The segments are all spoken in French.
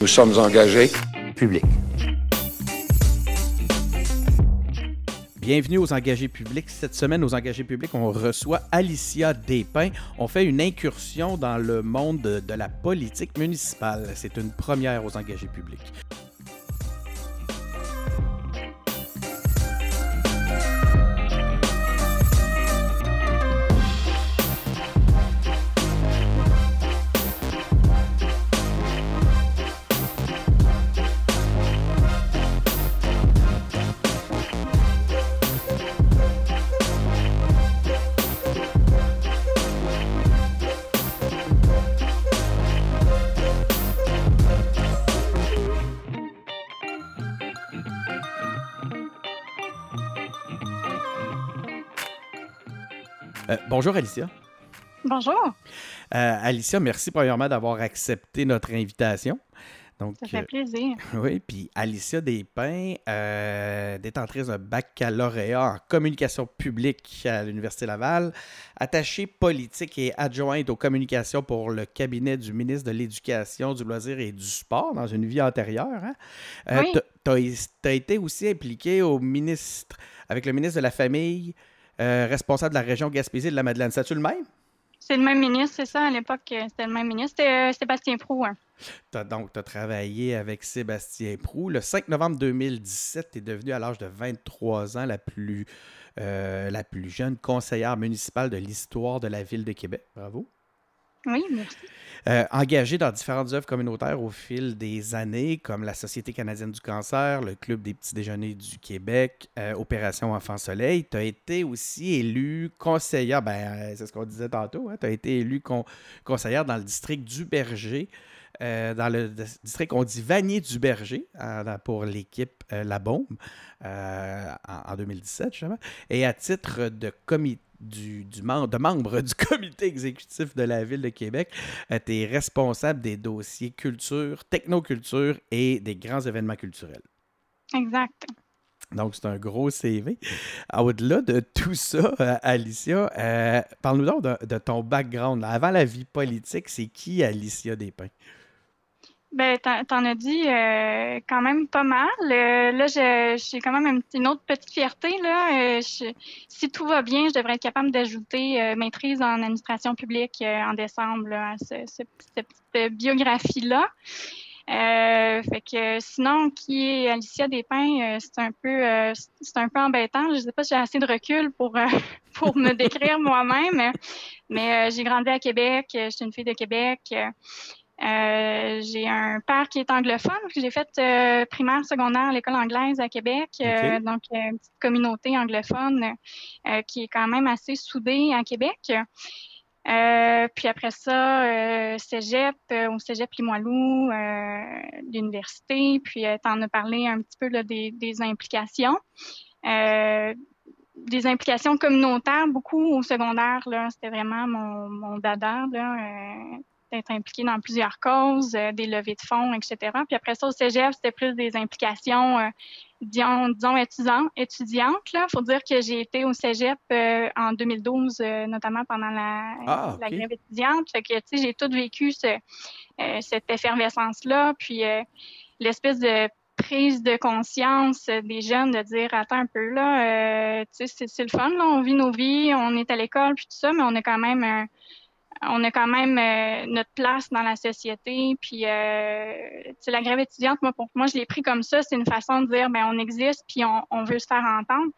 Nous sommes engagés. Public. Bienvenue aux engagés publics. Cette semaine, aux engagés publics, on reçoit Alicia Despins. On fait une incursion dans le monde de, de la politique municipale. C'est une première aux engagés publics. Bonjour Alicia. Bonjour. Euh, Alicia, merci premièrement d'avoir accepté notre invitation. Donc, Ça fait euh, plaisir. oui, puis Alicia Despins, euh, détentrice d'un baccalauréat en communication publique à l'Université Laval, attachée politique et adjointe aux communications pour le cabinet du ministre de l'Éducation, du loisir et du sport dans une vie antérieure. Hein? Euh, Oui. Tu as été aussi impliqué au ministre, avec le ministre de la Famille, euh, responsable de la région Gaspésie de la Madeleine. C'est-tu le même? C'est le même ministre, c'est ça, à l'époque, euh, c'était le même ministre. C'était euh, Sébastien Prou. hein. T'as- donc, tu as travaillé avec Sébastien Prou. Le 5 novembre 2017, tu es devenu à l'âge de 23 ans la plus, euh, la plus jeune conseillère municipale de l'histoire de la ville de Québec. Bravo. Oui, merci. Euh, engagée dans différentes œuvres communautaires au fil des années, comme la Société canadienne du cancer, le Club des petits déjeuners du Québec, euh, Opération Enfant Soleil, tu as été aussi élue conseillère, ben, euh, c'est ce qu'on disait tantôt, tu as été con- conseillère dans le district du Berger, dans le district, on dit Vanier du Berger, pour l'équipe La Bombe, en, en 2017, justement. Et à titre de comité du, du mem- de membre du comité exécutif de la Ville de Québec, tu es responsable des dossiers culture, technoculture et des grands événements culturels. Exact. Donc, c'est un gros CV. Au-delà de tout ça, euh, Alicia, euh, parle-nous donc de, de ton background. Avant la vie politique, c'est qui Alicia Despins? Ben, t'en as dit euh, quand même pas mal. Euh, là, j'ai quand même une, une autre petite fierté. Là. Euh, je- si tout va bien, je devrais être capable d'ajouter euh, maîtrise en administration publique euh, en décembre là, à ce- ce- cette petite biographie-là. Euh, fait que sinon, qui est Alicia Despins, c'est un peu c'est un peu embêtant. Je sais pas si j'ai assez de recul pour pour me décrire moi-même, mais j'ai grandi à Québec. Je suis une fille de Québec. Euh, j'ai un père qui est anglophone. J'ai fait euh, primaire, secondaire à l'école anglaise à Québec. euh, donc, une petite communauté anglophone qui est quand même assez soudée à Québec. Puis après ça, cégep, au cégep Limoilou, l'université. Puis tu en as parlé un petit peu là, des, des implications. Des implications communautaires, beaucoup au secondaire. Là, c'était vraiment mon, mon dada. Là, euh, d'être impliqué dans plusieurs causes, euh, des levées de fonds, etc. Puis après ça, au cégep, c'était plus des implications, euh, disons, disons étudiantes. étudiantes là. faut dire que j'ai été au cégep euh, en 2012, euh, notamment pendant la, Ah, la grève étudiante. Fait que, tu sais, j'ai tout vécu ce, cette effervescence-là. Puis l'espèce de prise de conscience des jeunes de dire attends un peu là euh, tu sais c'est, c'est le fun là on vit nos vies on est à l'école puis tout ça mais on a quand même un- on a quand même euh, notre place dans la société puis euh, la grève étudiante moi pour moi je l'ai pris comme ça c'est une façon de dire ben on existe puis on, on veut se faire entendre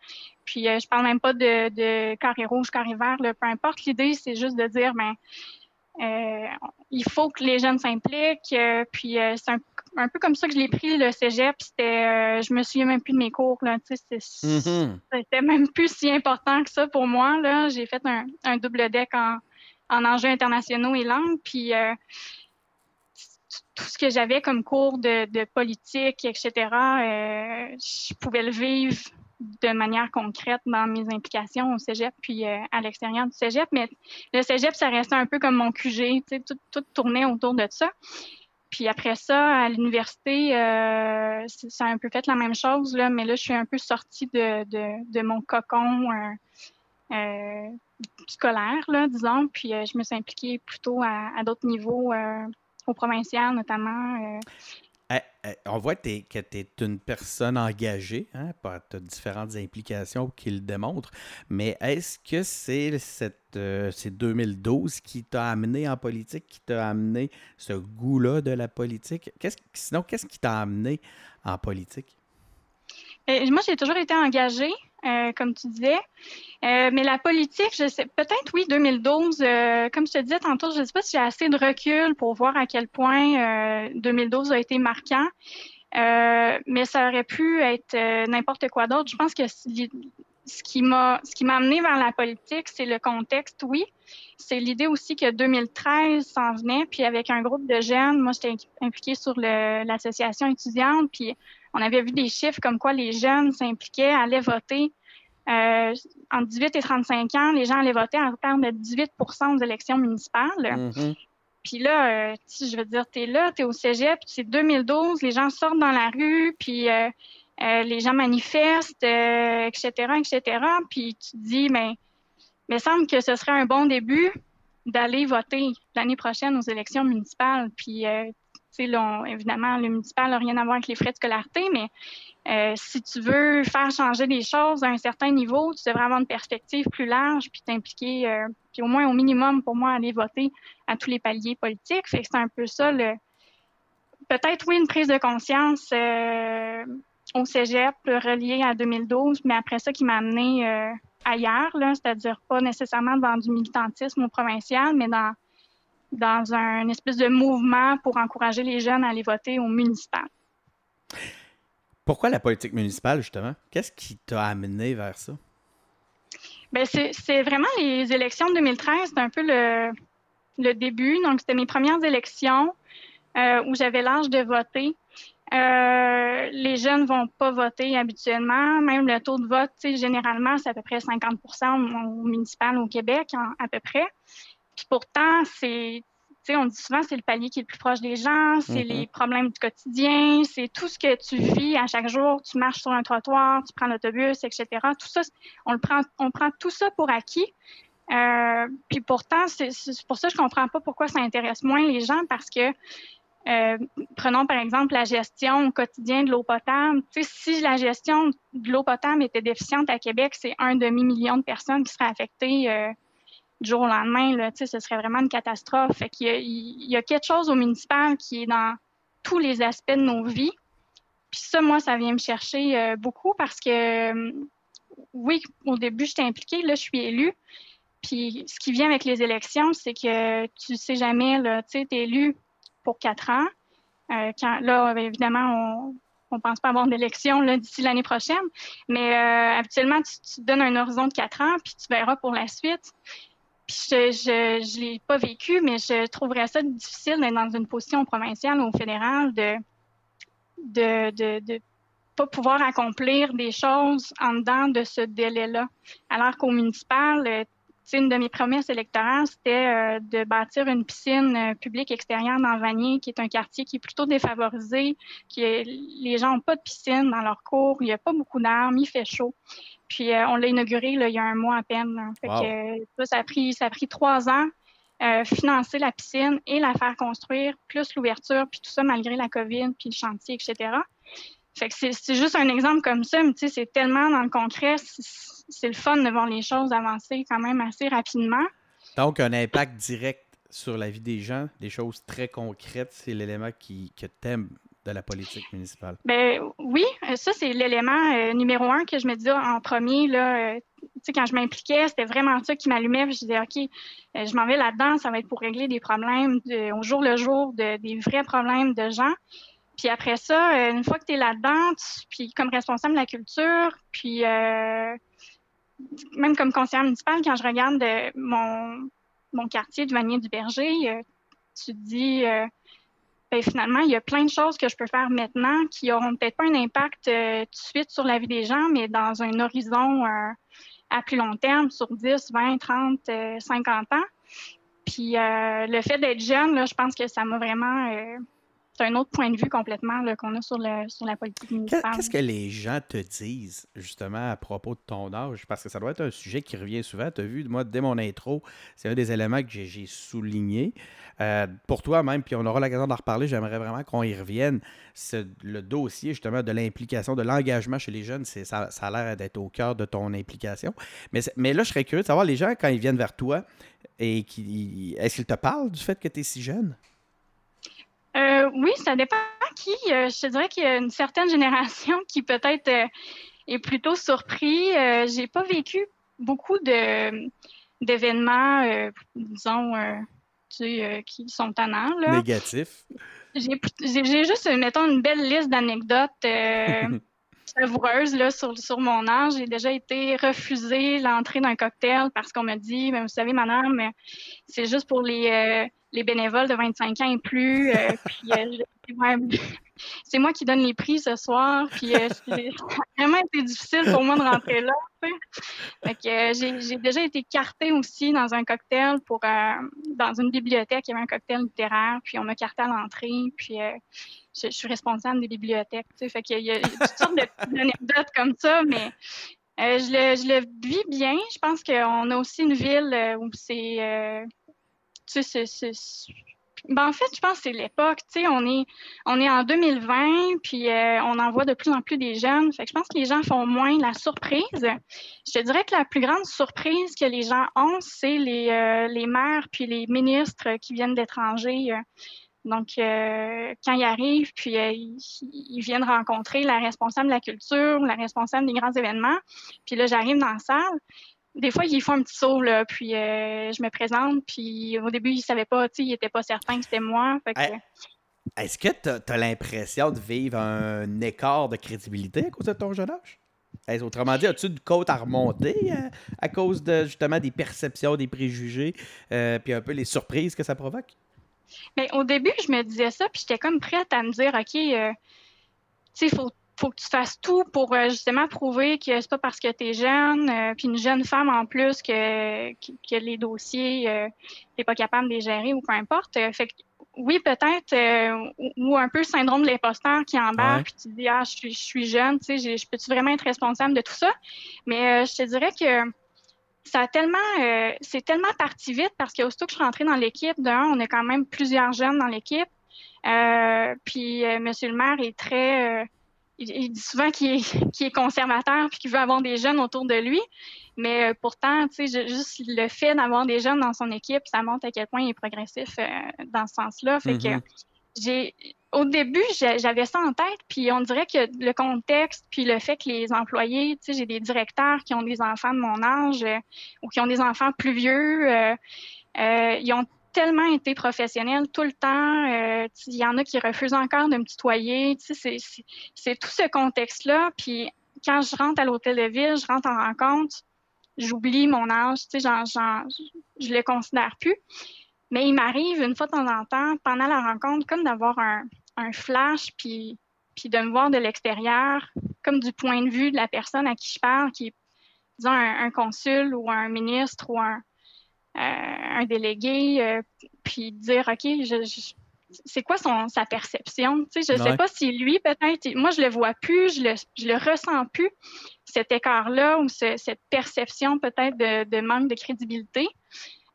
puis euh, je parle même pas de, de carré rouge carré vert là, peu importe l'idée c'est juste de dire ben euh, il faut que les jeunes s'impliquent. puis c'est un, un peu comme ça que je l'ai pris le cégep. C'était, je me souviens même plus de mes cours. Là, c'était, Mhm. c'était même plus si important que ça pour moi. Là, j'ai fait un, un double deck en, en enjeux internationaux et langues. Puis euh, tout ce que j'avais comme cours de, de politique, etc., euh, je pouvais le vivre de manière concrète dans mes implications au cégep puis euh, à l'extérieur du cégep. Mais le cégep, ça restait un peu comme mon QG, tout, tout tournait autour de ça. Puis après ça, à l'université, ça a un peu fait la même chose, là, mais là, je suis un peu sortie de, de, de mon cocon euh, scolaire, là, disons, puis euh, je me suis impliquée plutôt à, à d'autres niveaux, euh, au provincial notamment. euh, Eh, eh, on voit que tu es, une personne engagée, hein, tu as différentes implications qui le démontrent, mais est-ce que c'est cette, euh, 2012 qui t'a amené en politique, qui t'a amené ce goût-là de la politique? sinon, qu'est-ce qui t'a amené en politique? Eh, moi, j'ai toujours été engagée. Euh, comme tu disais. Euh, mais la politique, je sais, peut-être oui, 2012, euh, comme je te disais tantôt, je ne sais pas si j'ai assez de recul pour voir à quel point 2012 a été marquant. mais ça aurait pu être n'importe quoi d'autre. Je pense que ce qui m'a ce qui m'a amené vers la politique, c'est le contexte, oui. C'est l'idée aussi que 2013 s'en venait, puis avec un groupe de jeunes, moi j'étais impliquée sur l'association étudiante, puis on avait vu des chiffres comme quoi les jeunes s'impliquaient, allaient voter. Euh, entre 18 et 35 ans, les gens allaient voter en termes de 18% aux élections municipales. Mm-hmm. Puis là, euh, je veux dire, tu es là, tu es au cégep, c'est 2012, les gens sortent dans la rue, puis euh, les gens manifestent, etc., etc. Puis tu te dis, mais il me semble que ce serait un bon début d'aller voter l'année prochaine aux élections municipales. Puis évidemment, le municipal n'a rien à voir avec les frais de scolarité, mais euh, si tu veux faire changer les choses à un certain niveau, tu devrais avoir une perspective plus large, puis t'impliquer, euh, puis au moins au minimum pour moi aller voter à tous les paliers politiques. Fait que c'est un peu ça le peut-être oui une prise de conscience euh, au Cégep reliée à 2012, mais après ça qui m'a amené ailleurs, c'est-à-dire pas nécessairement dans du militantisme au provincial, mais dans dans un espèce de mouvement pour encourager les jeunes à aller voter au municipal. Pourquoi la politique municipale, justement? Qu'est-ce qui t'a amené vers ça? Bien, c'est vraiment les élections de 2013, c'était un peu le, le début. Donc, c'était mes premières élections euh, où j'avais l'âge de voter. Euh, les jeunes vont pas voter habituellement. Même le taux de vote, généralement, c'est à peu près 50 au municipal au Québec, à peu près. Puis pourtant, c'est, on dit souvent, c'est le palier qui est le plus proche des gens, c'est les mm-hmm. problèmes du quotidien, c'est tout ce que tu vis à chaque jour. Tu marches sur un trottoir, tu prends l'autobus, etc. Tout ça, on le prend, on prend tout ça pour acquis. Euh, puis pourtant, c'est pour ça que je comprends pas pourquoi ça intéresse moins les gens parce que euh, prenons par exemple la gestion au quotidien de l'eau potable. si la gestion de l'eau potable était déficiente à Québec, c'est un demi-million de personnes qui seraient affectées euh, du jour au lendemain, là, ce serait vraiment une catastrophe. Fait qu'il y, a, il y a quelque chose au municipal qui est dans tous les aspects de nos vies. Puis ça, moi, ça vient me chercher euh, beaucoup parce que, euh, oui, au début, j'étais impliquée, là, je suis élue. Puis ce qui vient avec les élections, c'est que tu sais jamais, tu sais, es élu pour quatre ans. Euh, là, évidemment, on ne pense pas avoir d'élection d'ici l'année prochaine, mais habituellement, tu, tu, donnes un horizon de quatre ans, puis tu verras pour la suite je ne l'ai pas vécu, mais je trouverais ça difficile d'être dans une position provinciale ou fédérale de de, de, pas pouvoir accomplir des choses en dedans de ce délai-là. Alors qu'au municipal, euh, une de mes promesses électorales, c'était euh, de bâtir une piscine euh, publique extérieure dans Vanier, qui est un quartier qui est plutôt défavorisé, qui les gens n'ont pas de piscine dans leur cours, il n'y a pas beaucoup d'armes, il fait chaud. Puis euh, on l'a inauguré il y a un mois à peine. ça, a pris, ça a pris trois ans. Euh, financer la piscine et la faire construire, plus l'ouverture, puis tout ça malgré la COVID, puis le chantier, etc. Fait que c'est juste un exemple comme ça, mais tu sais, c'est tellement dans le concret, c'est le fun de voir les choses avancer quand même assez rapidement. Donc, un impact direct sur la vie des gens, des choses très concrètes, c'est l'élément qui, que t'aimes de la politique municipale? Ben oui, euh, ça c'est l'élément euh, numéro un que je me disais en premier là. Euh, quand je m'impliquais, c'était vraiment ça qui m'allumait. Je disais ok, je m'en vais là-dedans, ça va être pour régler des problèmes au jour le jour, de, des vrais problèmes de gens. Puis après ça, une fois que tu es là-dedans, puis comme responsable de la culture, puis même comme conseillère municipale, quand je regarde mon, mon quartier de Vanier du Berger, tu te dis ben, finalement, il y a plein de choses que je peux faire maintenant qui n'auront peut-être pas un impact euh, tout de suite sur la vie des gens, mais dans un horizon euh, à plus long terme, sur 10, 20, 30, 50 ans. Puis euh, le fait d'être jeune, là, je pense que ça m'a vraiment un autre point de vue complètement qu'on a sur, le, sur la politique municipale. Qu'est-ce que les gens te disent justement à propos de ton âge? Parce que ça doit être un sujet qui revient souvent. Tu as vu, moi, dès mon intro, c'est un des éléments que j'ai souligné. Euh, pour toi même, puis on aura l'occasion d'en reparler, j'aimerais vraiment qu'on y revienne. Le dossier justement de l'implication, de l'engagement chez les jeunes, ça, ça a l'air d'être au cœur de ton implication. Mais, mais là, je serais curieux de savoir, les gens, quand ils viennent vers toi, et qui, est-ce qu'ils te parlent du fait que tu es si jeune? Euh, oui, ça dépend qui. Euh, je te dirais qu'il y a une certaine génération qui peut-être euh, est plutôt surpris. j'ai pas vécu beaucoup de d'événements, disons, tu sais, qui sont tannants. Là. Négatifs. J'ai juste, mettons, une belle liste d'anecdotes savoureuse là, sur, sur mon âge. J'ai déjà été refusée l'entrée d'un cocktail parce qu'on m'a dit, ben, vous savez, madame, c'est juste pour les, les bénévoles de 25 ans et plus. Euh, puis, euh, c'est moi qui donne les prix ce soir. Puis, euh, c'est vraiment été difficile pour moi de rentrer là. j'ai déjà été cartée aussi dans un cocktail pour dans une bibliothèque. Il y avait un cocktail littéraire. Puis, on m'a carté à l'entrée. Puis, je, suis responsable des bibliothèques. Fait qu'il y a toutes sortes d'anecdotes comme ça, mais. je, le, je le vis bien. Je pense qu'on a aussi une ville où c'est ben, en fait, je pense que c'est l'époque. on est, on est en 2020, puis euh, on en voit de plus en plus des jeunes. Fait que je pense que les gens font moins la surprise. Je dirais que la plus grande surprise que les gens ont, c'est les, euh, les maires puis les ministres qui viennent d'étrangers. Donc, euh, quand ils arrivent, puis ils, viennent rencontrer la responsable de la culture, la responsable des grands événements. Puis là, j'arrive dans la salle, des fois, ils font un petit saut, là, puis euh, je me présente, puis au début, ils ne savaient pas, ils n'étaient pas certains que c'était moi. Est-ce que tu as, l'impression de vivre un écart de crédibilité à cause de ton jeune âge? Autrement dit, as-tu une côte à remonter euh, à cause de justement des perceptions, des préjugés, euh, puis un peu les surprises que ça provoque? Mais au début, je me disais ça, puis j'étais comme prête à me dire, OK, tu sais, il faut faut que tu fasses tout pour euh, justement prouver que c'est pas parce que tu es jeune, euh, puis une jeune femme en plus que, que, les dossiers, euh, t'es pas capable de les gérer ou peu importe. fait que, oui, peut-être, ou, un peu le syndrome de l'imposteur qui embarque, puis tu te dis, ah, je suis, je suis jeune, tu sais, je peux-tu vraiment être responsable de tout ça? Mais je te dirais que ça a tellement, c'est tellement parti vite parce qu'aussitôt que je suis rentrée dans l'équipe, d'un, on est quand même plusieurs jeunes dans l'équipe. puis Monsieur le maire est très il, dit souvent qu'il est, est, conservateur puis qu'il veut avoir des jeunes autour de lui. Mais euh, pourtant, tu sais, juste le fait d'avoir des jeunes dans son équipe, ça montre à quel point il est progressif euh, dans ce sens-là. Fait que mm-hmm. j'ai, au début, j'avais ça en tête, puis on dirait que le contexte, puis le fait que les employés, tu sais, j'ai des directeurs qui ont des enfants de mon âge euh, ou qui ont des enfants plus vieux, ils ont tellement été professionnel tout le temps. Euh, il y en a qui refusent encore de me tutoyer. C'est tout ce contexte-là. Puis quand je rentre à l'hôtel de ville, je rentre en rencontre, j'oublie mon âge, je ne le considère plus. Mais il m'arrive une fois de temps en temps, pendant la rencontre, comme d'avoir un, flash, puis, puis de me voir de l'extérieur, comme du point de vue de la personne à qui je parle, qui est, disons, un consul ou un ministre ou un, un délégué, euh, puis dire, OK, je, c'est quoi son, sa perception? Tu sais, je ne sais pas si lui, peut-être, moi, je le vois plus, je le, je le ressens plus, cet écart-là ou cette perception peut-être de, de, manque de crédibilité.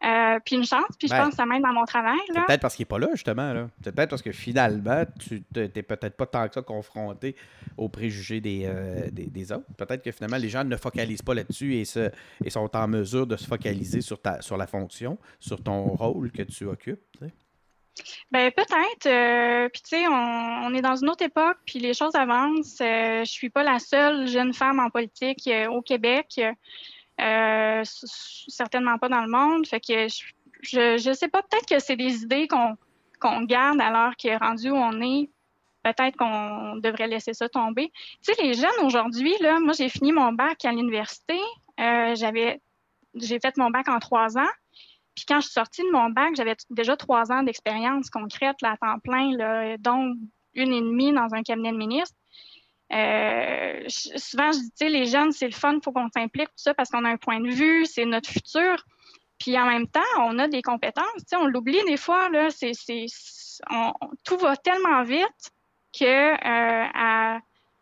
Euh, puis une chance, puis je pense que ça m'aide dans mon travail. Peut-être parce qu'il n'est pas là, justement. Là. Peut-être parce que finalement, tu n'es peut-être pas tant que ça confronté aux préjugés euh, des, des, autres. Peut-être que finalement, les gens ne focalisent pas là-dessus et, se, et sont en mesure de se focaliser sur, ta, sur la fonction, sur ton rôle que tu occupes. Ben peut-être. Euh, puis tu sais, on, est dans une autre époque, puis les choses avancent. je suis pas la seule jeune femme en politique au Québec. Euh, certainement pas dans le monde. Fait que je, je sais pas, peut-être que c'est des idées qu'on garde alors est rendu où on est. Peut-être qu'on devrait laisser ça tomber. Tu sais, les jeunes aujourd'hui, là, moi j'ai fini mon bac à l'université. Euh, j'avais j'ai fait mon bac en trois ans. Puis quand je suis sortie de mon bac, j'avais déjà trois ans d'expérience concrète là, à temps plein, là, dont une et demie dans un cabinet de ministre. Euh, souvent, je dis, tu sais, les jeunes, c'est le fun, il faut qu'on s'implique, tout ça, parce qu'on a un point de vue, c'est notre futur. Puis en même temps, on a des compétences. On l'oublie des fois, là, c'est, tout va tellement vite que euh, à,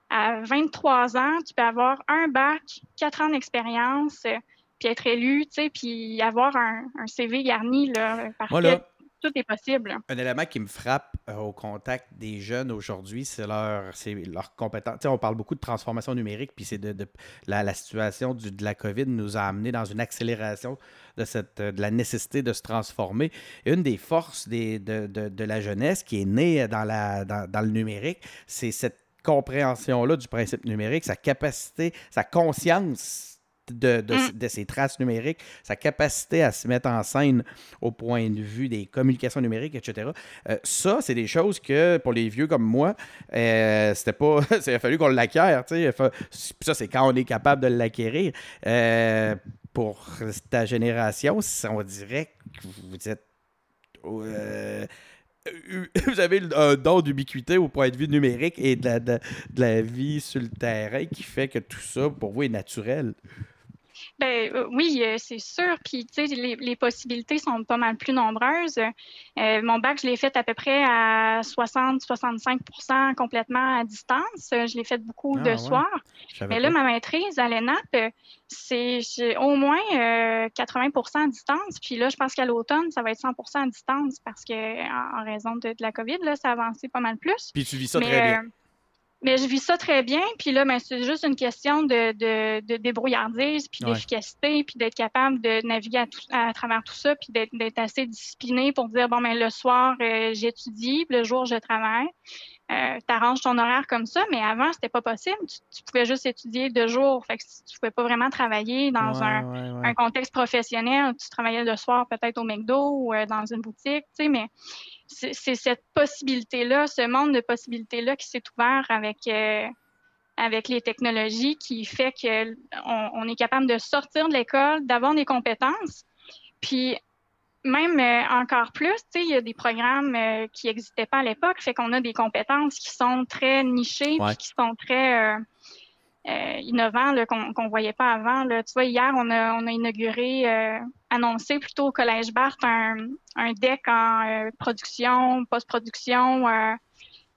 à 23 ans, tu peux avoir un bac, quatre ans d'expérience, puis être élu, tu sais, puis avoir un, CV garni, là, parfait tout est possible. Un élément qui me frappe euh, au contact des jeunes aujourd'hui, c'est leur, leur compétence. on parle beaucoup de transformation numérique, puis c'est de, la, situation du, de la COVID nous a amené dans une accélération de, cette, de la nécessité de se transformer. une des forces des, de, de, la jeunesse qui est née dans, la, dans, dans le numérique, c'est cette compréhension-là du principe numérique, sa capacité, sa conscience de, mm. de, ses traces numériques, sa capacité à se mettre en scène au point de vue des communications numériques, etc. Euh, ça, c'est des choses que pour les vieux comme moi, euh, c'était pas. il a fallu qu'on l'acquiert. Ça, c'est quand on est capable de l'acquérir. Euh, pour ta génération, on dirait que vous êtes. vous avez un don d'ubiquité au point de vue numérique et de la, de la vie sur le terrain qui fait que tout ça, pour vous, est naturel. Ben euh, oui, euh, c'est sûr. Puis, tu sais, les, les, possibilités sont pas mal plus nombreuses. Euh, mon bac, je l'ai fait à peu près à 60-65% complètement à distance. Je l'ai fait beaucoup de ah, soir. Mais là, ma maîtrise à l'ENAP, c'est au moins 80% à distance. Puis là, je pense qu'à l'automne, ça va être 100% à distance parce que en, raison de, la COVID, là, ça a avancé pas mal plus. Puis tu vis ça très bien. Mais je vis ça très bien. Puis là, ben, c'est juste une question de, de, de débrouillardise, puis d'efficacité, puis d'être capable de naviguer à, travers tout ça, puis d'être assez discipliné pour dire, bon, ben, le soir, euh, j'étudie, le jour, je travaille. Euh, tu arranges ton horaire comme ça, mais avant, c'était pas possible. Tu, pouvais juste étudier deux jours. Fait que tu pouvais pas vraiment travailler dans un, un, contexte professionnel. Tu travaillais le soir peut-être au McDo ou euh, dans une boutique, tu sais, mais c'est cette possibilité-là, ce monde de possibilités-là qui s'est ouvert avec, euh, avec les technologies qui fait qu'on on est capable de sortir de l'école, d'avoir des compétences. Puis même euh, encore plus, il y a des programmes euh, qui n'existaient pas à l'époque, fait qu'on a des compétences qui sont très nichées, puis qui sont très euh, innovant qu'on ne voyait pas avant. Là. Tu vois, hier, on a, on a inauguré, euh, annoncé plutôt au Collège Barthes un, un deck en euh, production, post-production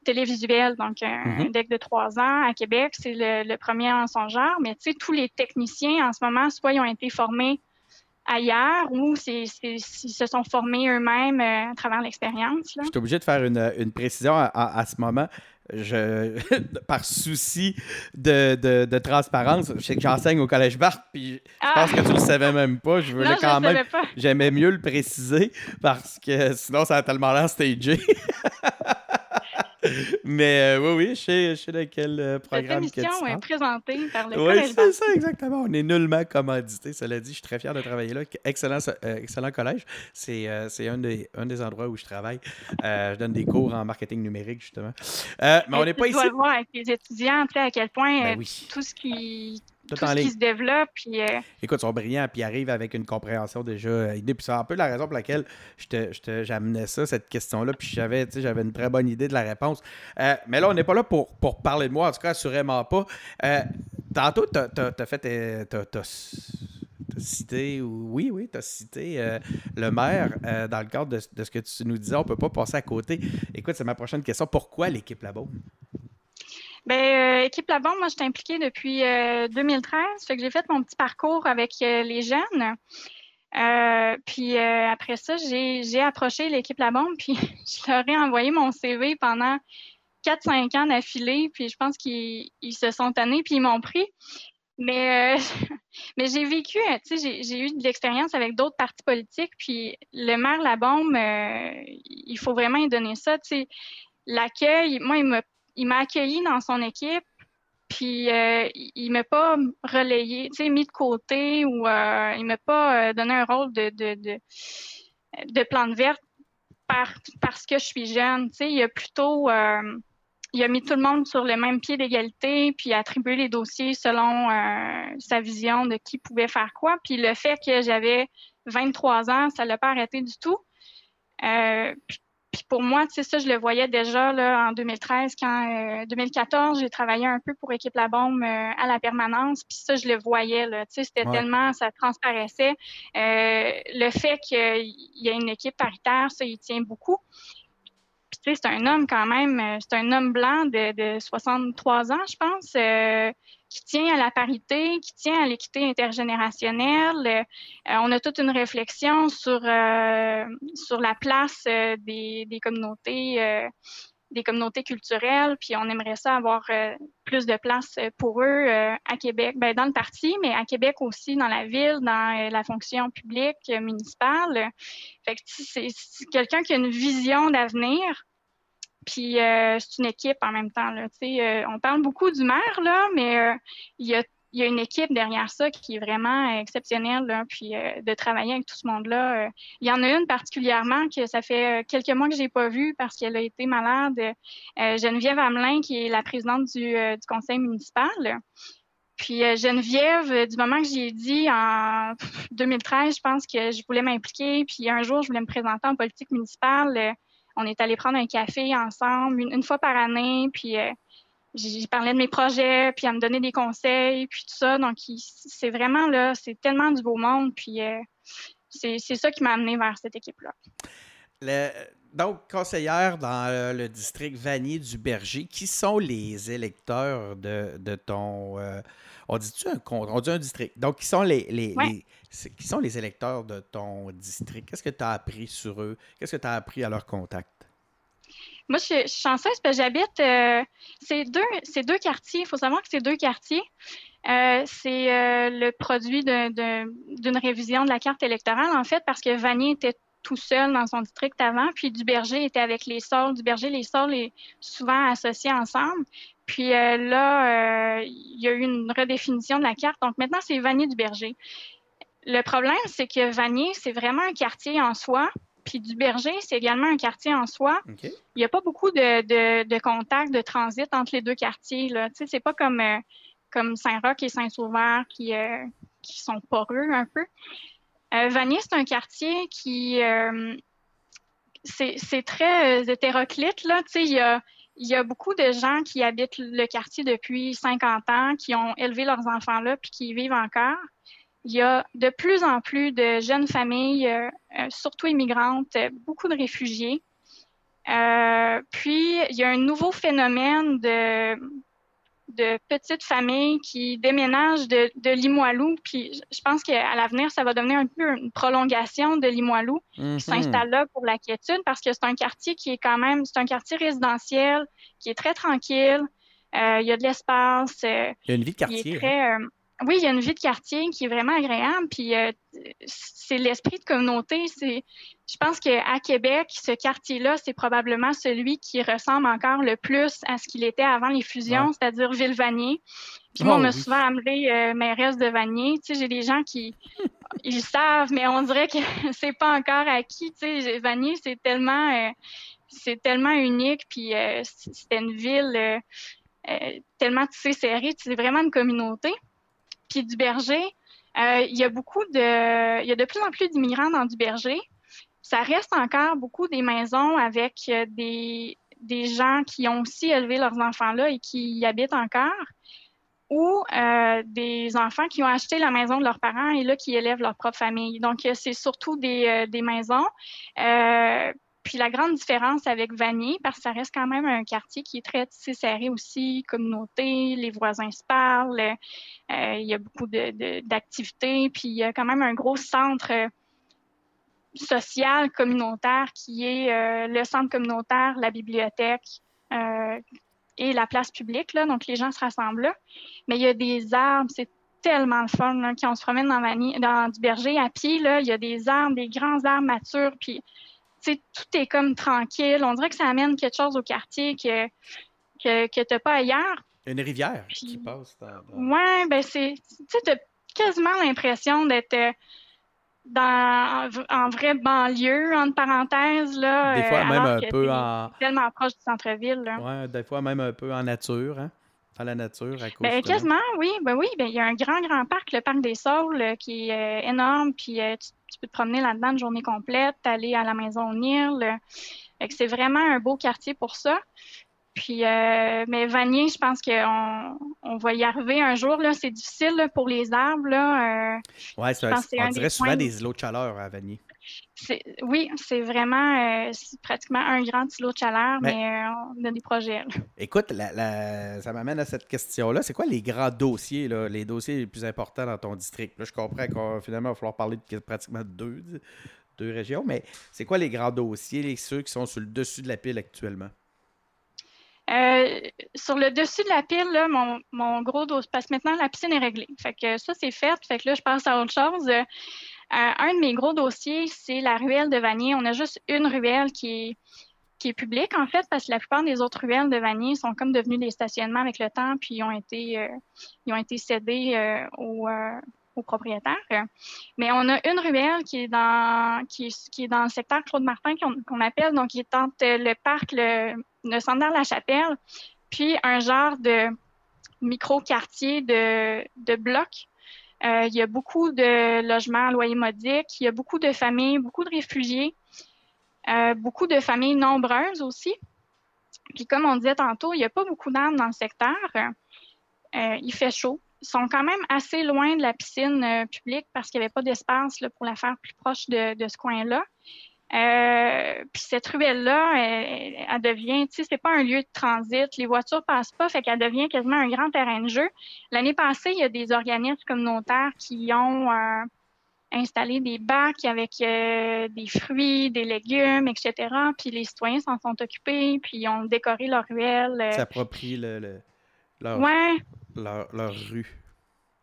télévisuelle, donc un, mm-hmm. deck de trois ans à Québec. C'est le, premier en son genre, mais tu sais, tous les techniciens en ce moment, soit ils ont été formés ailleurs ou ils se sont formés eux-mêmes à travers l'expérience. Je suis obligé de faire une, une précision à, à, ce moment je, par souci de, de, de, transparence, je sais que j'enseigne au Collège Barthes, puis je ah! pense que tu le savais même pas. Je voulais quand même. J'aimais mieux le préciser parce que sinon, ça a tellement l'air stagé. Mais euh, oui, oui, je sais, je sais de quel euh, programme Cette émission est présentée par le Oui, c'est ça, exactement. On est nullement commandité. Cela dit, je suis très fier de travailler là. Excellent, euh, excellent collège. C'est un, des, un des endroits où je travaille. je donne des cours en marketing numérique, justement. mais on n'est pas ici. Tu dois voir avec les étudiants à quel point ben tout ce qui tout, ce qui se développe. Puis, euh, Écoute, ils sont brillants, puis ils arrivent avec une compréhension déjà idée. Puis c'est un peu la raison pour laquelle j'amenais ça, cette question-là. Puis j'avais une très bonne idée de la réponse. Euh, mais là, on n'est pas là pour, pour parler de moi, en tout cas, assurément pas. Euh, tantôt, tu as, fait. cité, oui, oui, tu as cité le maire dans le cadre de, de, ce que tu nous disais. On ne peut pas passer à côté. Écoute, c'est ma prochaine question. Pourquoi l'équipe là-bas? Ben, euh, équipe La Bombe, moi, je suis impliquée depuis 2013. Euh, fait que j'ai fait mon petit parcours avec euh, les jeunes. puis après ça, j'ai approché l'équipe La Bombe, puis je leur ai envoyé mon CV pendant 4-5 ans d'affilée. Puis je pense qu'ils se sont tannés, puis ils m'ont pris. Mais, mais j'ai vécu, tu sais, j'ai eu de l'expérience avec d'autres partis politiques, puis le maire La Bombe, il faut vraiment lui donner ça, tu sais. L'accueil, moi, il m'a il m'a accueilli dans son équipe, puis euh, il m'a pas relayé, tu sais, mis de côté ou euh, il m'a pas euh, donné un rôle de, de, de, de plante verte parce que je suis jeune. Tu sais, il a plutôt il a mis tout le monde sur le même pied d'égalité, puis attribué les dossiers selon sa vision de qui pouvait faire quoi. Puis le fait que j'avais 23 ans, ça l'a pas arrêté du tout. Pour moi, tu sais, ça, je le voyais déjà là, en 2013, quand 2014, j'ai travaillé un peu pour Équipe La Bombe à la permanence, puis ça, je le voyais, là, tu sais, c'était tellement, ça transparaissait. le fait qu'il y ait une équipe paritaire, ça, il tient beaucoup. C'est un homme quand même, euh, c'est un homme blanc de, 63 ans, je pense, euh, qui tient à la parité, qui tient à l'équité intergénérationnelle. Euh, on a toute une réflexion sur, sur la place des, communautés des communautés culturelles, puis on aimerait ça avoir plus de place pour eux à Québec, ben, dans le parti, mais à Québec aussi, dans la ville, dans la fonction publique municipale. Fait que c'est quelqu'un qui a une vision d'avenir, puis euh, c'est une équipe en même temps. Là, euh, on parle beaucoup du maire, là, mais euh, il y, a, une équipe derrière ça qui est vraiment exceptionnelle. Là, puis de travailler avec tout ce monde-là. Il y en a une particulièrement que ça fait quelques mois que j'ai pas vue parce qu'elle a été malade. Geneviève Hamelin, qui est la présidente du, du conseil municipal. Puis Geneviève, du moment que j'ai dit en 2013, je pense que je voulais m'impliquer. Puis un jour, je voulais me présenter en politique municipale on est allé prendre un café ensemble une, fois par année, puis euh, j'ai parlé de mes projets, puis elle me donnait des conseils, puis tout ça. Donc, c'est vraiment là, c'est tellement du beau monde, puis euh, c'est ça qui m'a amené vers cette équipe-là. donc, conseillère dans euh, le district Vanier du Berger, qui sont les électeurs de, ton. On dit-tu un On dit un district. Donc, qui sont les, les, qui sont les électeurs de ton district? Qu'est-ce que tu as appris sur eux? Qu'est-ce que tu as appris à leur contact? Moi, je, suis chanceuse parce que j'habite euh, ces deux, deux quartiers. Il faut savoir que ces deux quartiers, euh, c'est euh, le produit d'une révision de la carte électorale, en fait, parce que Vanier était tout seul dans son district avant, puis Duberger était avec les sorts. Duberger, les sorts, les souvent associés ensemble. Puis là, il y a eu une redéfinition de la carte. Donc maintenant, c'est Vanier-Duberger. Le problème, c'est que Vanier, c'est vraiment un quartier en soi. Puis du Berger, c'est également un quartier en soi. Il n'y a pas beaucoup de, de, de, contacts, de transit entre les deux quartiers. Là. Tu sais, c'est pas comme, euh, comme Saint-Roch et Saint-Sauveur qui, euh, qui sont poreux un peu. Euh, Vanier, c'est un quartier qui... Euh, c'est très hétéroclite. Là. Tu sais, il y a, il y a beaucoup de gens qui habitent le quartier depuis 50 ans, qui ont élevé leurs enfants là, puis qui y vivent encore il y a de plus en plus de jeunes familles, euh, euh, surtout immigrantes, euh, beaucoup de réfugiés. puis, il y a un nouveau phénomène de, de petites familles qui déménagent de, de Limoilou. Puis, je pense qu'à l'avenir, ça va devenir un peu une prolongation de Limoilou qui mhm. s'installe là pour la quiétude parce que c'est un quartier qui est quand même, c'est un quartier résidentiel qui est très tranquille. il y a de l'espace. il y a une vie de quartier. Hein oui, il y a une vie de quartier qui est vraiment agréable. Puis euh, c'est l'esprit de communauté. C'est, je pense qu'à Québec, ce quartier-là, c'est probablement celui qui ressemble encore le plus à ce qu'il était avant les fusions, c'est-à-dire Ville-Vanier. Puis moi, on m'a souvent amené euh, mairesse de Vanier. Tu sais, j'ai des gens qui ils savent, mais on dirait que c'est pas encore acquis. Tu sais, Vanier, c'est tellement, euh, c'est tellement unique. Puis euh, c'était une ville tellement tissée serrée. C'est vraiment une communauté puis du berger, euh, il y a beaucoup de, il y a de plus en plus d'immigrants dans du berger. Ça reste encore beaucoup des maisons avec euh, des, des gens qui ont aussi élevé leurs enfants là et qui y habitent encore, ou euh, des enfants qui ont acheté la maison de leurs parents et là qui élèvent leur propre famille. Donc c'est surtout des, des maisons. Puis la grande différence avec Vanier, parce que ça reste quand même un quartier qui est très serré aussi, communauté, les voisins se parlent, euh, il y a beaucoup d'activités, puis il y a quand même un gros centre euh, social communautaire qui est euh, le centre communautaire, la bibliothèque et la place publique. Là, donc les gens se rassemblent là. Mais il y a des arbres, c'est tellement le fun là, quand on se promène dans, dans du berger à pied. Là, il y a des arbres, des grands arbres matures, puis tout est comme tranquille. On dirait que ça amène quelque chose au quartier que, que, que tu n'as pas ailleurs. Une rivière qui passe. Dans, Ouais, ben c'est. Tu as quasiment l'impression d'être euh, dans en vraie banlieue, entre parenthèses. Là, des fois, euh, même un peu en. Tellement proche du centre-ville. Oui, des fois, même un peu en nature. Hein? La nature à cause ben, quasiment, oui. Ben oui, ben, il y a un grand, grand parc, le parc des Saules, euh, qui est euh, énorme. Puis euh, tu, peux te promener là-dedans une journée complète, aller à la maison Nil. c'est vraiment un beau quartier pour ça. Puis, euh, mais Vanier, je pense qu'on on va y arriver un jour. Là, c'est difficile pour les arbres. Là. Ouais, c'est, on dirait souvent des îlots de chaleur à Vanier. Oui, c'est vraiment euh, pratiquement un grand îlot de chaleur, mais, on a des projets. Écoute, ça m'amène à cette question-là. C'est quoi les grands dossiers, là, les dossiers les plus importants dans ton district? Là, je comprends qu'on finalement, il va falloir parler de pratiquement deux, deux régions, mais c'est quoi les grands dossiers, les, ceux qui sont sur le dessus de la pile actuellement? Euh, sur le dessus de la pile, là, mon, mon gros dos, parce que maintenant la piscine est réglée. Fait que ça, c'est fait. Fait que là, je passe à autre chose. Euh, un de mes gros dossiers, c'est la ruelle de Vanier. On a juste une ruelle qui est, publique, en fait, parce que la plupart des autres ruelles de Vanier sont comme devenues des stationnements avec le temps, puis ils ont été, euh, ils ont été cédés aux, aux propriétaires. Mais on a une ruelle qui est dans, qui, dans le secteur Claude-Martin qu'on appelle, donc qui est entre le parc, le, le centre la chapelle puis un genre de micro-quartier de, de blocs. Euh, il y a beaucoup de logements à loyer modique, il y a beaucoup de familles, beaucoup de réfugiés, euh, beaucoup de familles nombreuses aussi. Puis comme on disait tantôt, il n'y a pas beaucoup d'arbres dans le secteur. Euh, il fait chaud ils sont quand même assez loin de la piscine publique parce qu'il n'y avait pas d'espace pour la faire plus proche de, ce coin-là. Euh, puis cette ruelle-là, elle, devient, tu sais, c'est pas un lieu de transit, les voitures passent pas, fait qu'elle devient quasiment un grand terrain de jeu. L'année passée, il y a des organismes communautaires qui ont euh, installé des bacs avec des fruits, des légumes, etc. Puis les citoyens s'en sont occupés, puis ils ont décoré leur ruelle. S'approprient le leur, leur, rue.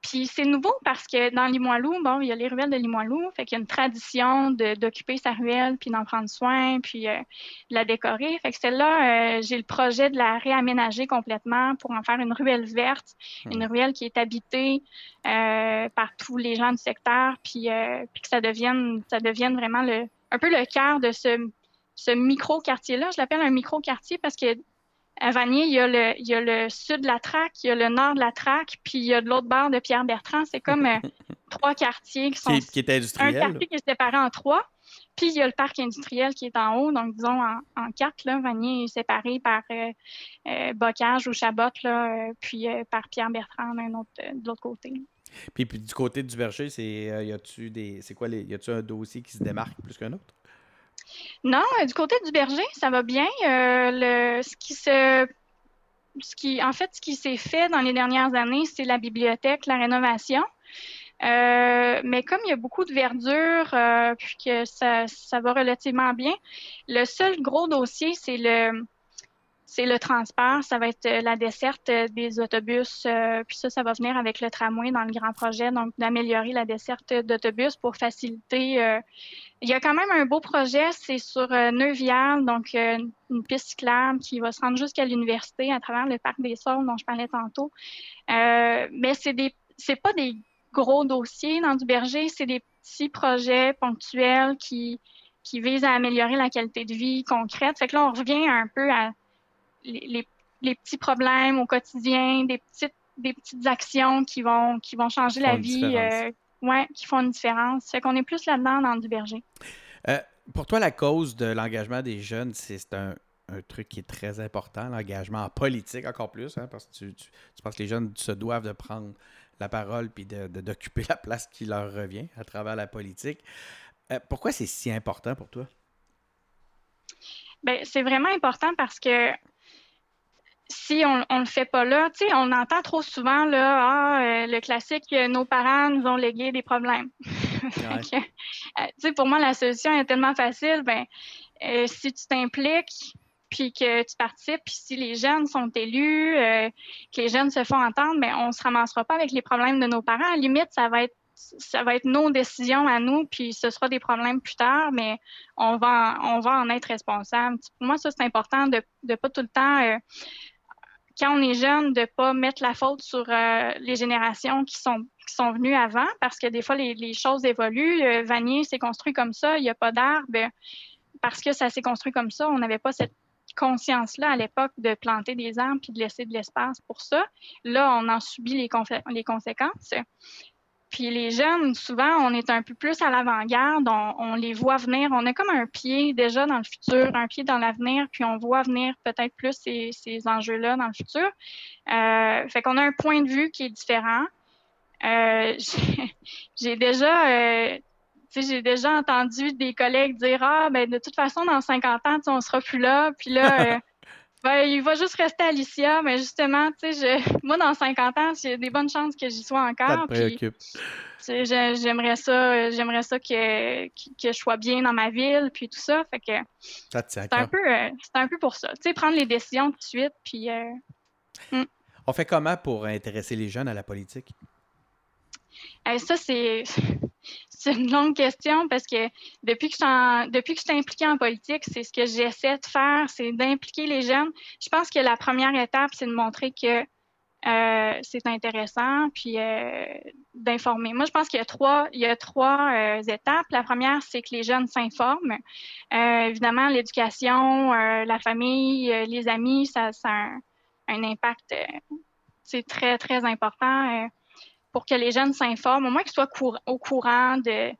Puis c'est nouveau parce que dans Limoilou, bon, il y a les ruelles de Limoilou, fait qu'il y a une tradition d'occuper sa ruelle, puis d'en prendre soin, puis euh, de la décorer. Fait que celle-là, euh, j'ai le projet de la réaménager complètement pour en faire une ruelle verte, hmm. une ruelle qui est habitée euh, par tous les gens du secteur, puis, puis que ça devienne, ça devienne vraiment le, un peu le cœur de ce, ce micro-quartier-là. Je l'appelle un micro-quartier parce que à Vanier, il y, a le, il y a le sud de la Traque, il y a le nord de la Traque, puis il y a de l'autre bord de Pierre-Bertrand. C'est comme euh, trois quartiers qui sont. Qui, est industriel. Un quartier qui est séparé en trois. Puis il y a le parc industriel qui est en haut, donc disons en, quatre. Là, Vanier est séparé par euh, euh, Bocage ou Chabot, là, puis par Pierre-Bertrand de l'autre côté. Puis, puis, du côté du berger, c'est y a-tu des. C'est quoi les. Y a-tu un dossier qui se démarque plus qu'un autre? Non, euh, du côté du berger, ça va bien. Euh, ce qui se en fait, ce qui s'est fait dans les dernières années, c'est la bibliothèque, la rénovation. Euh, mais comme il y a beaucoup de verdure, puis que ça, ça va relativement bien, le seul gros dossier, c'est le, c'est le transport, ça va être euh, la desserte euh, des autobus, euh, puis ça, ça va venir avec le tramway dans le grand projet, donc d'améliorer la desserte d'autobus pour faciliter. il y a quand même un beau projet, c'est sur Neuvial, donc une piste cyclable qui va se rendre jusqu'à l'université à travers le parc des Sols dont je parlais tantôt. mais c'est des, c'est pas des gros dossiers dans du berger, c'est des petits projets ponctuels qui qui visent à améliorer la qualité de vie concrète. Fait que là, on revient un peu à les, petits problèmes au quotidien, des petites, des petites actions qui vont, qui vont changer la vie, euh, ouais, qui font une différence. Fait qu'on est plus là-dedans dans du berger. Euh, pour toi, la cause de l'engagement des jeunes, c'est un, truc qui est très important, l'engagement en politique encore plus, hein, parce que tu, tu, penses que les jeunes se doivent de prendre la parole puis d'occuper de, la place qui leur revient à travers la politique. Euh, pourquoi c'est si important pour toi? Ben, c'est vraiment important parce que si on ne le fait pas là, tu sais, on entend trop souvent là, ah, euh, le classique, euh, nos parents nous ont légué des problèmes. Euh, tu sais, pour moi, la solution est tellement facile. Ben, si tu t'impliques, puis que tu participes, puis si les jeunes sont élus, que les jeunes se font entendre, ben, on se ramassera pas avec les problèmes de nos parents. À la limite, ça va être ça va être nos décisions à nous, puis ce sera des problèmes plus tard, mais on va, on va en être responsable. Pour moi, ça, c'est important de ne pas tout le temps quand on est jeune, de ne pas mettre la faute sur euh, les générations qui sont, qui sont venues avant, parce que des fois, les, choses évoluent. Le Vanier s'est construit comme ça, il n'y a pas d'arbres. Parce que ça s'est construit comme ça, on n'avait pas cette conscience-là à l'époque de planter des arbres puis de laisser de l'espace pour ça. Là, on en subit les, les conséquences. Puis les jeunes, souvent, on est un peu plus à l'avant-garde, on, les voit venir, on a comme un pied déjà dans le futur, un pied dans l'avenir, puis on voit venir peut-être plus ces, ces enjeux-là dans le futur. Euh, fait qu'on a un point de vue qui est différent. Euh, j'ai déjà, euh, j'ai déjà entendu des collègues dire ah ben de toute façon dans 50 ans on sera plus là, puis là ben, il va juste rester Alicia, mais justement tu sais moi dans 50 ans j'ai des bonnes chances que j'y sois encore. J'aimerais ça, j'aimerais ça que, que, je sois bien dans ma ville, puis tout ça. Fait que c'est un peu, c'est un peu pour ça. Tu sais, prendre les décisions tout de suite, puis. Hmm. On fait comment pour intéresser les jeunes à la politique? Ça, c'est, une longue question parce que depuis que, je depuis que je suis impliquée en politique, c'est ce que j'essaie de faire, c'est d'impliquer les jeunes. Je pense que la première étape, c'est de montrer que euh, c'est intéressant, puis euh, d'informer. Moi, je pense qu'il y a trois, il y a trois euh, étapes. La première, c'est que les jeunes s'informent. évidemment, l'éducation, la famille, les amis, ça, a un, un impact c'est très, très important pour que les jeunes s'informent, au moins qu'ils soient au courant de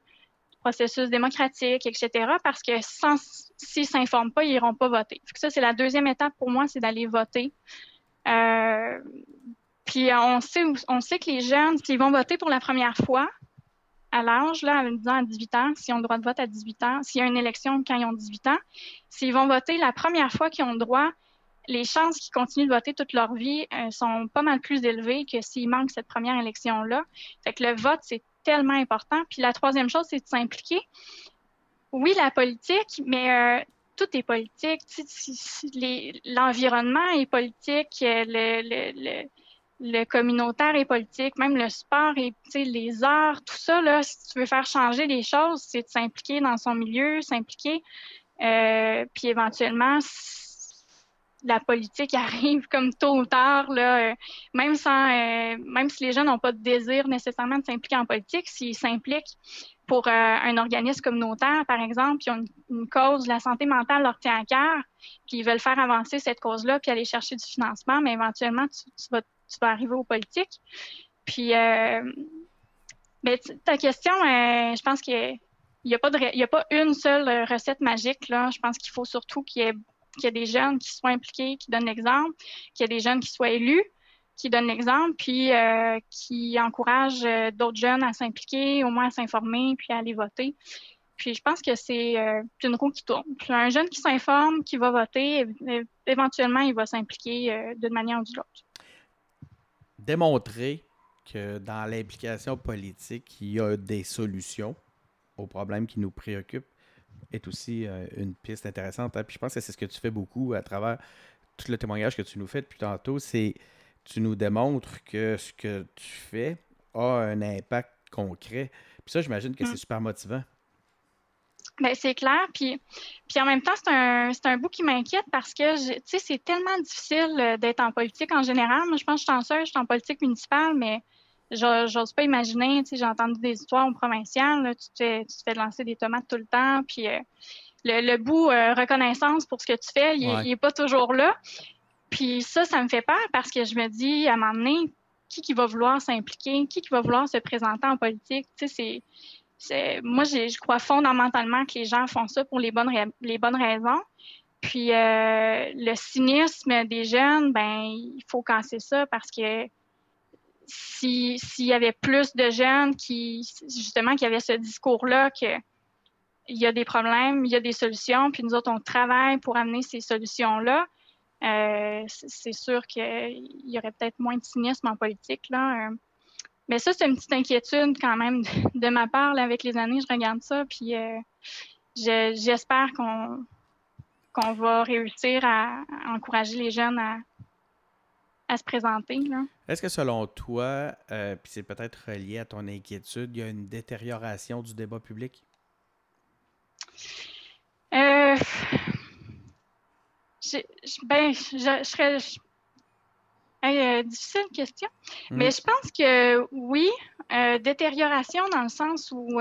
processus démocratique, etc. Parce que sans, s'ils ne s'informent pas, ils n'iront pas voter. Ça, c'est la deuxième étape pour moi, c'est d'aller voter. Euh, puis on sait, on sait que les jeunes, s'ils vont voter pour la première fois, à l'âge, là, à 18 ans, s'ils ont le droit de vote à 18 ans, s'il y a une élection quand ils ont 18 ans, s'ils vont voter la première fois qu'ils ont le droit, les chances qu'ils continuent de voter toute leur vie euh, sont pas mal plus élevées que s'ils manquent cette première élection-là. Fait que le vote, c'est tellement important. Puis la troisième chose, c'est de s'impliquer. Oui, la politique, mais euh, tout est politique. L'environnement est politique, euh, le, le, communautaire est politique, même le sport et les arts, tout ça, là, si tu veux faire changer les choses, c'est de s'impliquer dans son milieu, s'impliquer. puis éventuellement, la politique arrive comme tôt ou tard, là, euh, même, sans, euh, même si les gens n'ont pas de désir nécessairement de s'impliquer en politique, s'ils s'impliquent pour euh, un organisme communautaire, par exemple, qui ont une, cause, la santé mentale leur tient à cœur, puis ils veulent faire avancer cette cause-là, puis aller chercher du financement, mais éventuellement, tu, vas, tu vas, arriver aux politiques. Puis, mais ta question, je pense qu'il n'y a, pas a pas une seule recette magique. Là. Je pense qu'il faut surtout qu'il y ait qu'il y a des jeunes qui soient impliqués, qui donnent l'exemple, qu'il y a des jeunes qui soient élus, qui donnent l'exemple, puis euh, qui encouragent euh, d'autres jeunes à s'impliquer, au moins à s'informer, puis à aller voter. Puis je pense que c'est euh, une roue qui tourne. Puis un jeune qui s'informe, qui va voter, éventuellement, il va s'impliquer d'une manière ou d'une autre. Démontrer que dans l'implication politique, il y a des solutions aux problèmes qui nous préoccupent est aussi euh, une piste intéressante. Hein. Puis je pense que c'est ce que tu fais beaucoup à travers tout le témoignage que tu nous fais depuis tantôt. C'est tu nous démontres que ce que tu fais a un impact concret. Puis ça, j'imagine que c'est mm. super motivant. Bien, c'est clair. Puis, puis en même temps, c'est un, un bout qui m'inquiète parce que, tu sais, c'est tellement difficile euh, d'être en politique en général. Moi, je pense que je suis en je suis en politique municipale, mais j'ose pas imaginer, tu sais, j'ai entendu des histoires au provincial, tu, te fais, tu te fais lancer des tomates tout le temps, puis euh, le, bout euh, reconnaissance pour ce que tu fais, il, est pas toujours là. Puis ça, ça me fait peur parce que je me dis, à un moment donné, qui qui va vouloir s'impliquer, qui qui va vouloir se présenter en politique, tu sais, c'est... Moi, je crois fondamentalement que les gens font ça pour les bonnes, les bonnes raisons. Puis euh, le cynisme des jeunes, ben il faut casser ça parce que s'il y avait plus de jeunes qui, justement, qui avaient ce discours-là que il y a des problèmes, il y a des solutions, puis nous autres, on travaille pour amener ces solutions-là. Euh, c'est sûr qu'il y aurait peut-être moins de cynisme en politique. Là. Mais ça, c'est une petite inquiétude quand même de, ma part. avec les années, je regarde ça, puis euh, j'espère qu'on va réussir à encourager les jeunes à, à se présenter. Est-ce que selon toi, euh, puis c'est peut-être relié à ton inquiétude, il y a une détérioration du débat public? Euh, je, ben, je, serais. Euh, difficile question. Hmm. Mais je pense que oui, détérioration dans le sens où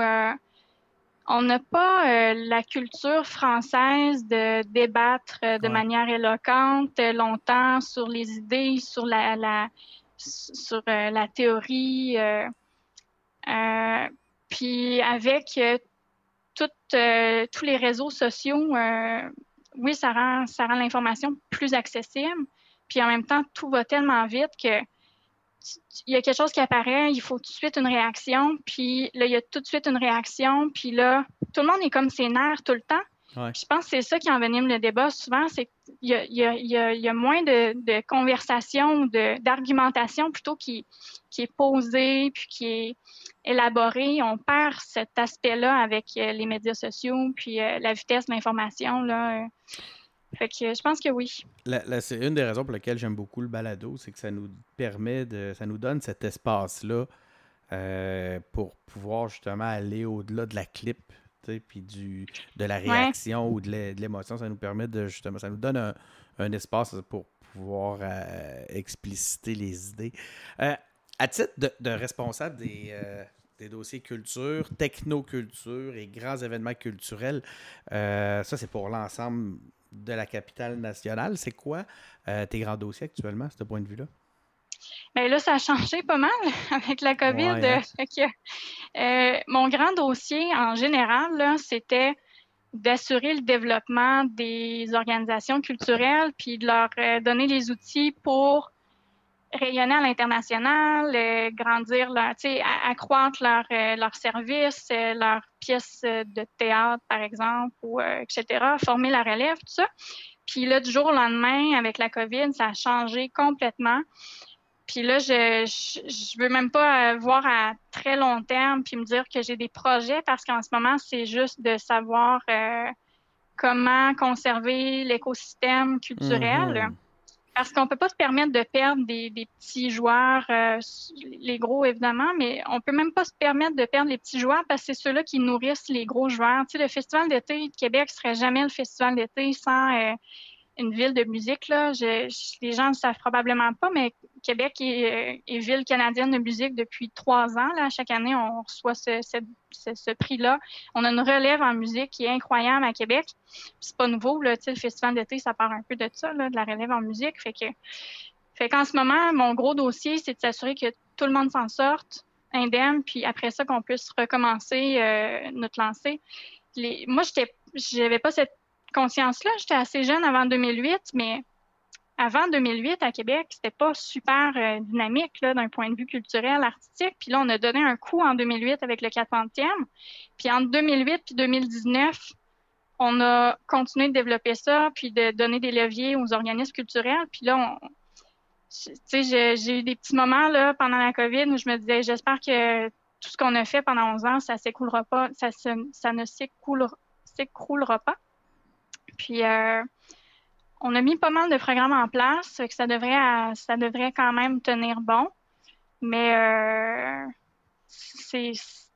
on n'a pas euh, la culture française de débattre euh, de manière éloquente euh, longtemps sur les idées, sur la, sur la théorie. puis avec tous les réseaux sociaux, oui, ça rend, ça rend l'information plus accessible. Puis en même temps, tout va tellement vite que il y a quelque chose qui apparaît, il faut tout de suite une réaction, puis là, il y a tout de suite une réaction, puis là, tout le monde est comme ses nerfs tout le temps. Je pense que c'est ça qui envenime le débat souvent, c'est qu'il y, y a, moins de, de conversation, d'argumentation plutôt qui, qui est posée, puis qui est élaborée. On perd cet aspect-là avec euh, les médias sociaux, puis euh, la vitesse de l'information. Là. Fait que je pense que oui. c'est une des raisons pour lesquelles j'aime beaucoup le balado, c'est que ça nous permet de. ça nous donne cet espace-là euh, pour pouvoir justement aller au-delà de la clip, puis du de la réaction ou de l'émotion. Ça nous permet de justement. Ça nous donne un, espace pour pouvoir euh, expliciter les idées. Euh, à titre de, responsable des des dossiers culture, technoculture et grands événements culturels. ça, c'est pour l'ensemble de la capitale nationale. C'est quoi euh, tes grands dossiers actuellement, à ce point de vue-là? Bien là, ça a changé pas mal avec la COVID. Hein? Euh, mon grand dossier, en général, c'était d'assurer le développement des organisations culturelles, puis de leur euh, donner les outils pour rayonner à l'international, euh, grandir accroître leur, euh, leur euh, leurs pièces de théâtre, par exemple, etc., former la relève, tout ça. Puis là, du jour au lendemain, avec la COVID, ça a changé complètement. Puis là, je, je, veux même pas voir à très long terme puis me dire que j'ai des projets parce qu'en ce moment, c'est juste de savoir comment conserver l'écosystème culturel. Mm-hmm. Parce qu'on peut pas se permettre de perdre des, petits joueurs, euh, les gros évidemment, mais on peut même pas se permettre de perdre les petits joueurs parce que c'est ceux-là qui nourrissent les gros joueurs. Tu sais, le Festival d'été de Québec serait jamais le Festival d'été sans euh, une ville de musique. Là. les gens ne savent probablement pas, mais Québec est, est, ville canadienne de musique depuis trois ans. Là. Chaque année, on reçoit ce, prix-là. On a une relève en musique qui est incroyable à Québec. C'est pas nouveau. Là. le festival d'été, ça part un peu de ça, là, de la relève en musique. Fait que fait qu'en ce moment, mon gros dossier, c'est de s'assurer que tout le monde s'en sorte indemne, puis après ça, qu'on puisse recommencer euh, notre lancée. Moi, je n'avais pas cette conscience-là. J'étais assez jeune avant 2008, mais avant 2008 à Québec, c'était pas super euh, dynamique d'un point de vue culturel, artistique. Puis là, on a donné un coup en 2008 avec le 40e. Puis entre 2008 et 2019, on a continué de développer ça, puis de donner des leviers aux organismes culturels. Puis là, j'ai eu des petits moments là, pendant la COVID où je me disais, j'espère que tout ce qu'on a fait pendant 11 ans, ça s'écoulera pas, ça, ça ne s'écroulera pas. Puis, euh, on a mis pas mal de programmes en place, que ça devrait, ça devrait quand même tenir bon. Mais euh, c'est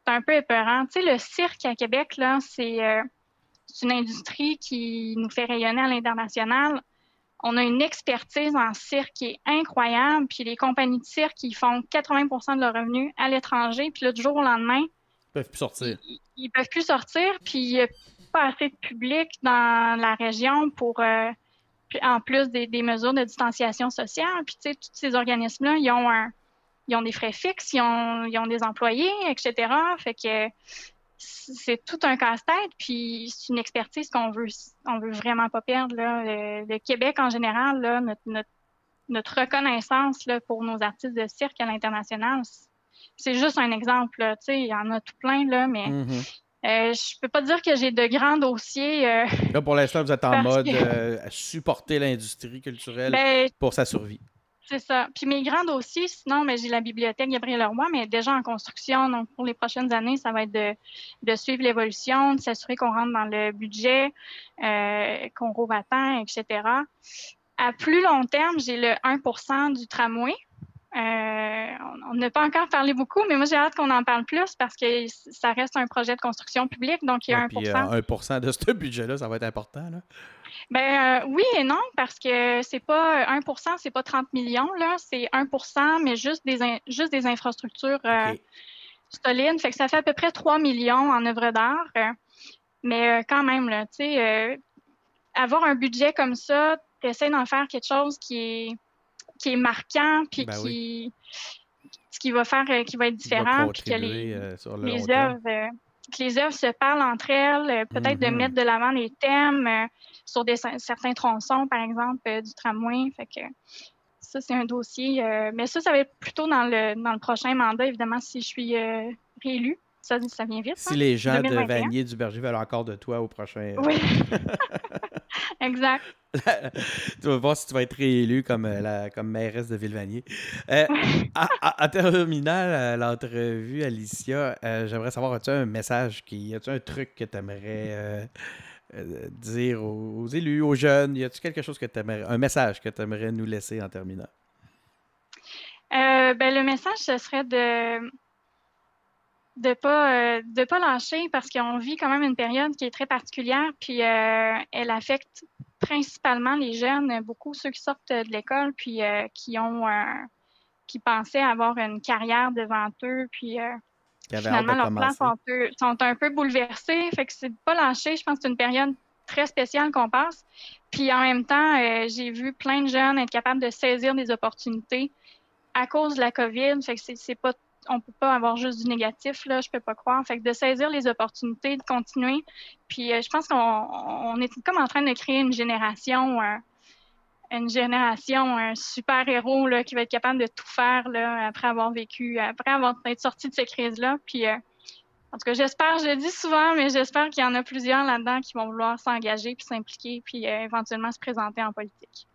un peu épeurant. Tu sais, le cirque à Québec, là, c'est euh, une industrie qui nous fait rayonner à l'international. On a une expertise en cirque qui est incroyable. Puis les compagnies de cirque, ils font 80% de leurs revenus à l'étranger. Puis là, du jour au lendemain, ils peuvent plus sortir. Ils, peuvent plus sortir. Puis pas assez de public dans la région pour, euh, en plus des, mesures de distanciation sociale. Puis, tu sais, tous ces organismes-là, ils ont un, ils ont des frais fixes, ils ont, ils ont des employés, etc. Fait que c'est tout un casse-tête, puis c'est une expertise qu'on veut, on veut vraiment pas perdre. Le, Québec, en général, notre, reconnaissance pour nos artistes de cirque à l'international, c'est juste un exemple. Tu sais, il y en a tout plein, là, mais mm-hmm. Euh, je peux pas dire que j'ai de grands dossiers. Euh, là, pour l'instant, vous êtes en mode euh, supporter l'industrie culturelle ben, pour sa survie. C'est ça. Puis mes grands dossiers, sinon, mais j'ai la bibliothèque Gabriel Leroy, mais déjà en construction. Donc, pour les prochaines années, ça va être de, suivre l'évolution, de s'assurer qu'on rentre dans le budget, qu'on rouvre à temps, etc. À plus long terme, j'ai le 1% du tramway. Euh, on n'a pas encore parlé beaucoup, mais moi j'ai hâte qu'on en parle plus parce que ça reste un projet de construction publique, donc il y a 1 1% de ce budget-là, ça va être important. Là. Ben, euh, oui et non, parce que c'est pas 1% c'est pas 30 millions, là, c'est 1% mais juste des, juste des infrastructures euh, solides. Fait que ça fait à peu près 3 millions en œuvre d'art. mais quand même, là, tu sais, avoir un budget comme ça, tu essaies d'en faire quelque chose qui est qui est marquant, puis ben qui, ce qui va faire, qui va être différent, puis que les, les œuvres que les œuvres se parlent entre elles, peut-être de mm-hmm. mettre de l'avant les thèmes sur des, certains tronçons, par exemple, du tramway. Fait que ça, c'est un dossier. mais ça, ça va être plutôt dans le, dans le prochain mandat, évidemment, si je suis réélue. Ça, ça vient vite. Si hein, les gens de Vanier du Berger veulent encore de toi au prochain. Oui. exact. tu vas voir si tu vas être réélu comme, euh, la, comme mairesse de Villevanier. Euh, en terminant euh, l'entrevue, Alicia, j'aimerais savoir, as-tu un message, qui, as-tu un truc que tu aimerais dire aux, élus, aux jeunes? Y a-tu quelque chose que tu aimerais, un message que tu aimerais nous laisser en terminant? ben, le message, ce serait de de pas euh, de pas lâcher parce qu'on vit quand même une période qui est très particulière puis euh, elle affecte principalement les jeunes beaucoup ceux qui sortent de l'école puis euh, qui ont qui pensaient avoir une carrière devant eux puis finalement leurs plans sont, sont, un peu bouleversés. Fait que c'est de pas lâcher je pense que c'est une période très spéciale qu'on passe. Puis en même temps j'ai vu plein de jeunes être capables de saisir des opportunités à cause de la COVID. Fait que c'est pas on peut pas avoir juste du négatif, là, je peux pas croire. Fait que de saisir les opportunités, de continuer. Puis euh, je pense qu'on est comme en train de créer une génération, euh, une génération, un super héros là, qui va être capable de tout faire là, après avoir vécu, après avoir été sorti de ces crises-là. Puis euh, en tout cas, j'espère, je le dis souvent, mais j'espère qu'il y en a plusieurs là-dedans qui vont vouloir s'engager puis s'impliquer puis éventuellement se présenter en politique.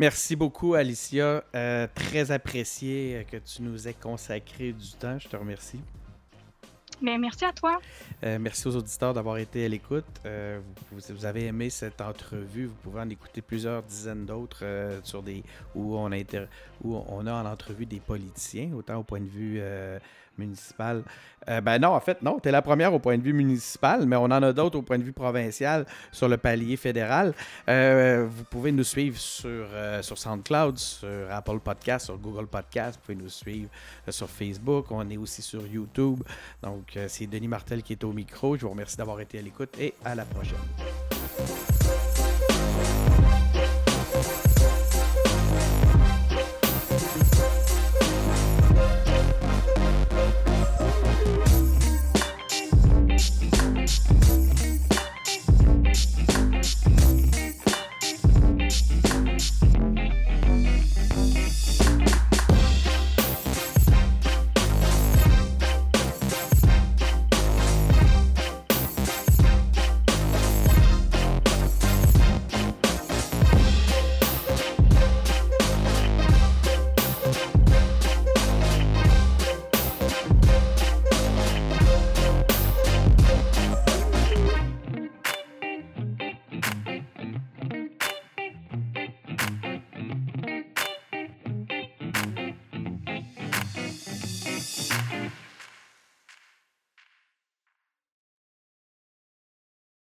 Merci beaucoup, Alicia. Euh, très apprécié que tu nous aies consacré du temps. Je te remercie. Merci à toi. Euh, merci aux auditeurs d'avoir été à l'écoute. Euh, vous, vous, avez aimé cette entrevue, vous pouvez en écouter plusieurs dizaines d'autres sur des où on a où on a en entrevue des politiciens, autant au point de vue municipal. Euh, ben non, en fait, non, tu es la première au point de vue municipal, mais on en a d'autres au point de vue provincial sur le palier fédéral. Euh, vous pouvez nous suivre sur, euh, sur SoundCloud, sur Apple Podcast, sur Google Podcast. Vous pouvez nous suivre sur Facebook. On est aussi sur YouTube. Donc, c'est Denis Martel qui est au micro. Je vous remercie d'avoir été à l'écoute et à la prochaine.